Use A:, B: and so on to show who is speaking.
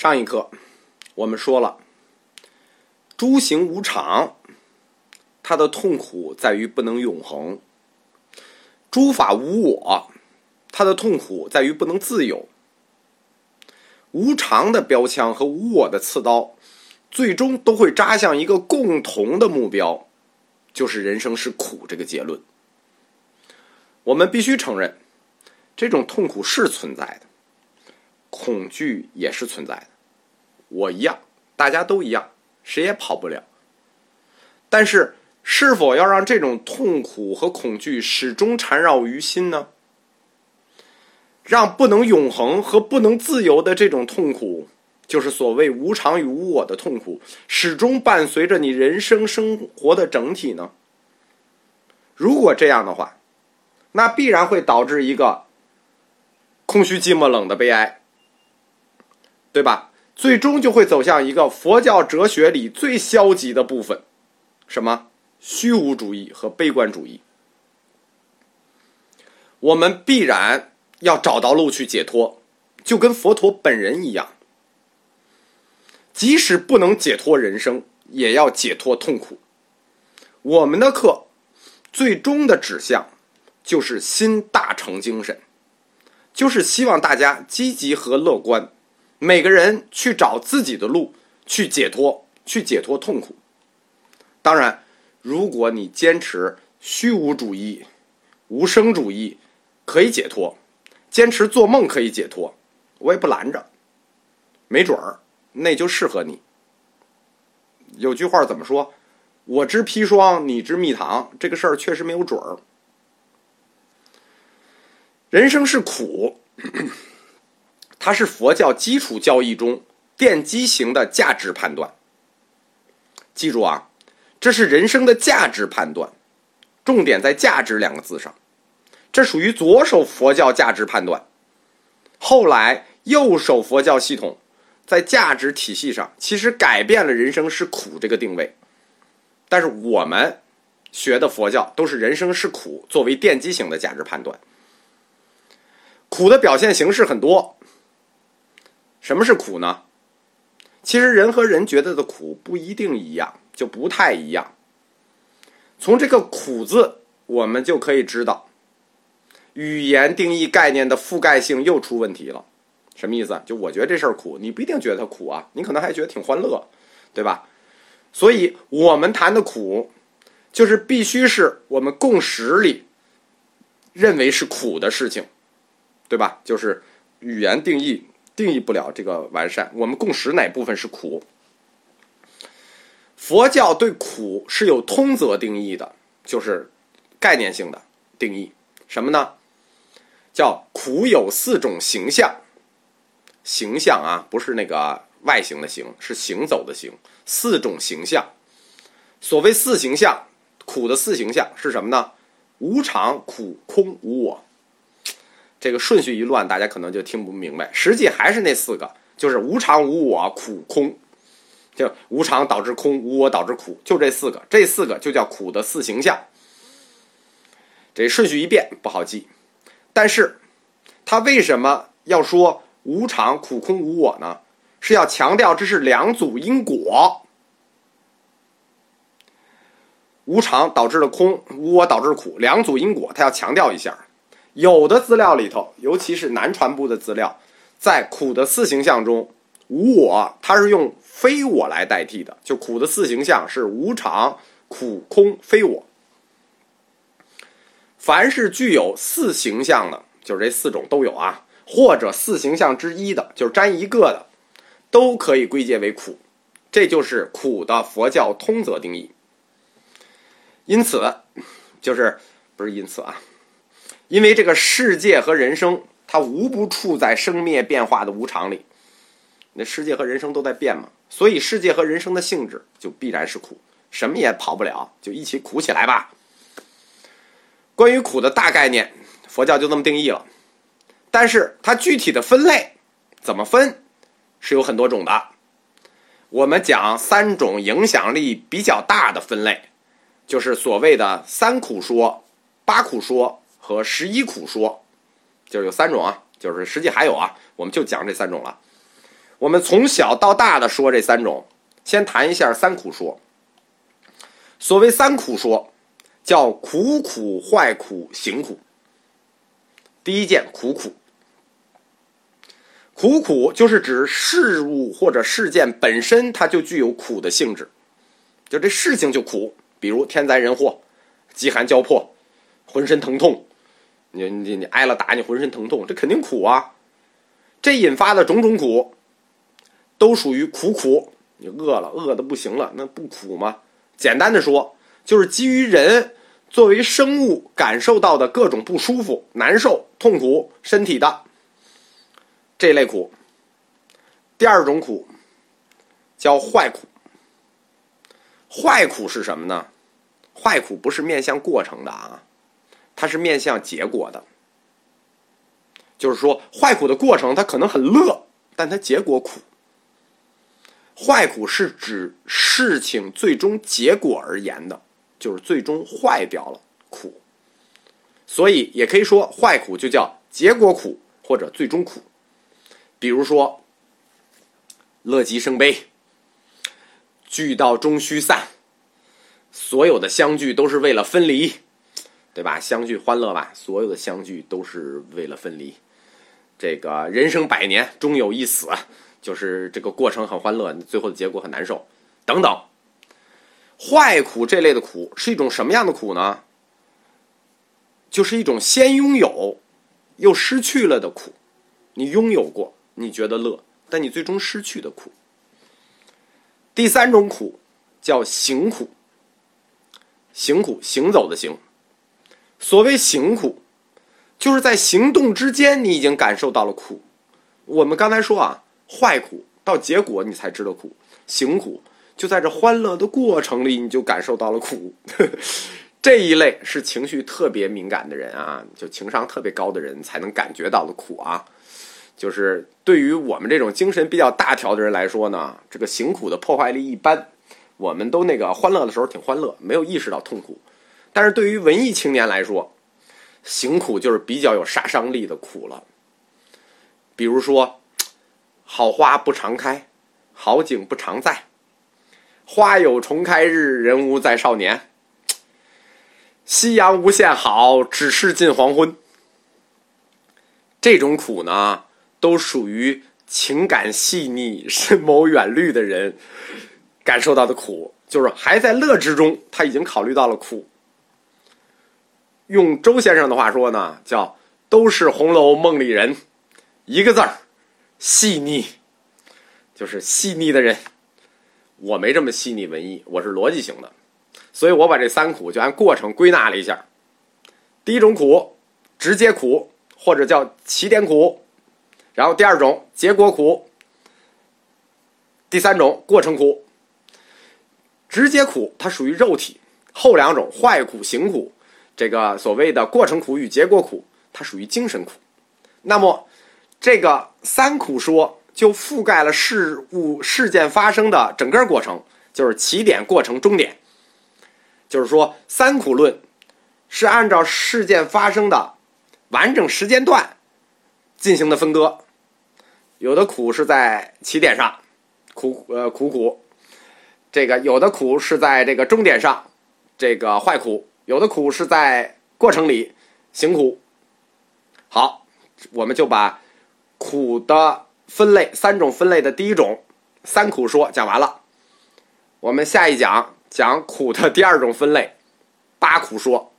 A: 上一课我们说了，诸行无常，它的痛苦在于不能永恒；诸法无我，它的痛苦在于不能自由。无常的标枪和无我的刺刀，最终都会扎向一个共同的目标，就是人生是苦这个结论。我们必须承认，这种痛苦是存在的。恐惧也是存在的，我一样，大家都一样，谁也跑不了。但是，是否要让这种痛苦和恐惧始终缠绕于心呢？让不能永恒和不能自由的这种痛苦，就是所谓无常与无我的痛苦，始终伴随着你人生生活的整体呢？如果这样的话，那必然会导致一个空虚、寂寞、冷的悲哀。对吧？最终就会走向一个佛教哲学里最消极的部分，什么虚无主义和悲观主义。我们必然要找到路去解脱，就跟佛陀本人一样。即使不能解脱人生，也要解脱痛苦。我们的课最终的指向就是新大成精神，就是希望大家积极和乐观。每个人去找自己的路，去解脱，去解脱痛苦。当然，如果你坚持虚无主义、无声主义，可以解脱；坚持做梦可以解脱，我也不拦着。没准儿那就适合你。有句话怎么说？我知砒霜，你知蜜糖。这个事儿确实没有准儿。人生是苦。它是佛教基础教义中奠基型的价值判断。记住啊，这是人生的价值判断，重点在“价值”两个字上。这属于左手佛教价值判断。后来右手佛教系统在价值体系上其实改变了人生是苦这个定位。但是我们学的佛教都是人生是苦作为奠基型的价值判断。苦的表现形式很多。什么是苦呢？其实人和人觉得的苦不一定一样，就不太一样。从这个“苦”字，我们就可以知道，语言定义概念的覆盖性又出问题了。什么意思？就我觉得这事儿苦，你不一定觉得它苦啊，你可能还觉得挺欢乐，对吧？所以我们谈的苦，就是必须是我们共识里认为是苦的事情，对吧？就是语言定义。定义不了这个完善。我们共识哪部分是苦？佛教对苦是有通则定义的，就是概念性的定义。什么呢？叫苦有四种形象。形象啊，不是那个外形的形，是行走的行。四种形象。所谓四形象，苦的四形象是什么呢？无常、苦、空、无我。这个顺序一乱，大家可能就听不明白。实际还是那四个，就是无常、无我、苦、空。就无常导致空，无我导致苦，就这四个。这四个就叫苦的四形象。这顺序一变不好记，但是他为什么要说无常、苦、空、无我呢？是要强调这是两组因果。无常导致了空，无我导致苦，两组因果，他要强调一下。有的资料里头，尤其是南传播的资料，在苦的四形象中，无我它是用非我来代替的。就苦的四形象是无常、苦、空、非我。凡是具有四形象的，就是这四种都有啊，或者四形象之一的，就是沾一个的，都可以归结为苦。这就是苦的佛教通则定义。因此，就是不是因此啊。因为这个世界和人生，它无不处在生灭变化的无常里。那世界和人生都在变嘛，所以世界和人生的性质就必然是苦，什么也跑不了，就一起苦起来吧。关于苦的大概念，佛教就这么定义了。但是它具体的分类怎么分，是有很多种的。我们讲三种影响力比较大的分类，就是所谓的三苦说、八苦说。和十一苦说，就是有三种啊，就是实际还有啊，我们就讲这三种了。我们从小到大的说这三种，先谈一下三苦说。所谓三苦说，叫苦苦、坏苦、行苦。第一件苦苦，苦苦就是指事物或者事件本身，它就具有苦的性质，就这事情就苦，比如天灾人祸、饥寒交迫、浑身疼痛，你你你挨了打，你浑身疼痛，这肯定苦啊。这引发的种种苦，都属于苦苦。你饿了，饿的不行了，那不苦吗？简单的说，就是基于人作为生物感受到的各种不舒服、难受、痛苦、身体的这类苦。第二种苦叫坏苦。坏苦是什么呢？坏苦不是面向过程的啊，它是面向结果的。就是说，坏苦的过程它可能很乐，但它结果苦。坏苦是指事情最终结果而言的，就是最终坏掉了苦，所以也可以说坏苦就叫结果苦或者最终苦。比如说，乐极生悲，聚到终须散，所有的相聚都是为了分离，对吧？相聚欢乐吧，所有的相聚都是为了分离。这个人生百年，终有一死。就是这个过程很欢乐，最后的结果很难受，等等。坏苦这类的苦是一种什么样的苦呢？就是一种先拥有又失去了的苦。你拥有过，你觉得乐，但你最终失去的苦。第三种苦叫行苦，行苦行走的行。所谓行苦，就是在行动之间，你已经感受到了苦。我们刚才说啊。坏苦到结果你才知道苦，行苦就在这欢乐的过程里你就感受到了苦。这一类是情绪特别敏感的人啊，就情商特别高的人才能感觉到的苦啊。就是对于我们这种精神比较大条的人来说呢，这个行苦的破坏力一般。我们都那个欢乐的时候挺欢乐，没有意识到痛苦。但是对于文艺青年来说，行苦就是比较有杀伤力的苦了。比如说。好花不常开，好景不常在。花有重开日，人无再少年。夕阳无限好，只是近黄昏。这种苦呢，都属于情感细腻、深谋远虑的人感受到的苦，就是还在乐之中，他已经考虑到了苦。用周先生的话说呢，叫“都是红楼梦里人”，一个字儿。细腻，就是细腻的人。我没这么细腻文艺，我是逻辑型的，所以我把这三苦就按过程归纳了一下。第一种苦，直接苦或者叫起点苦，然后第二种结果苦，第三种过程苦。直接苦它属于肉体，后两种坏苦、行苦，这个所谓的过程苦与结果苦，它属于精神苦。那么。这个三苦说就覆盖了事物事件发生的整个过程，就是起点、过程、终点。就是说，三苦论是按照事件发生的完整时间段进行的分割。有的苦是在起点上，苦呃苦苦；这个有的苦是在这个终点上，这个坏苦；有的苦是在过程里行苦。好，我们就把。苦的分类三种分类的第一种三苦说讲完了，我们下一讲讲苦的第二种分类八苦说。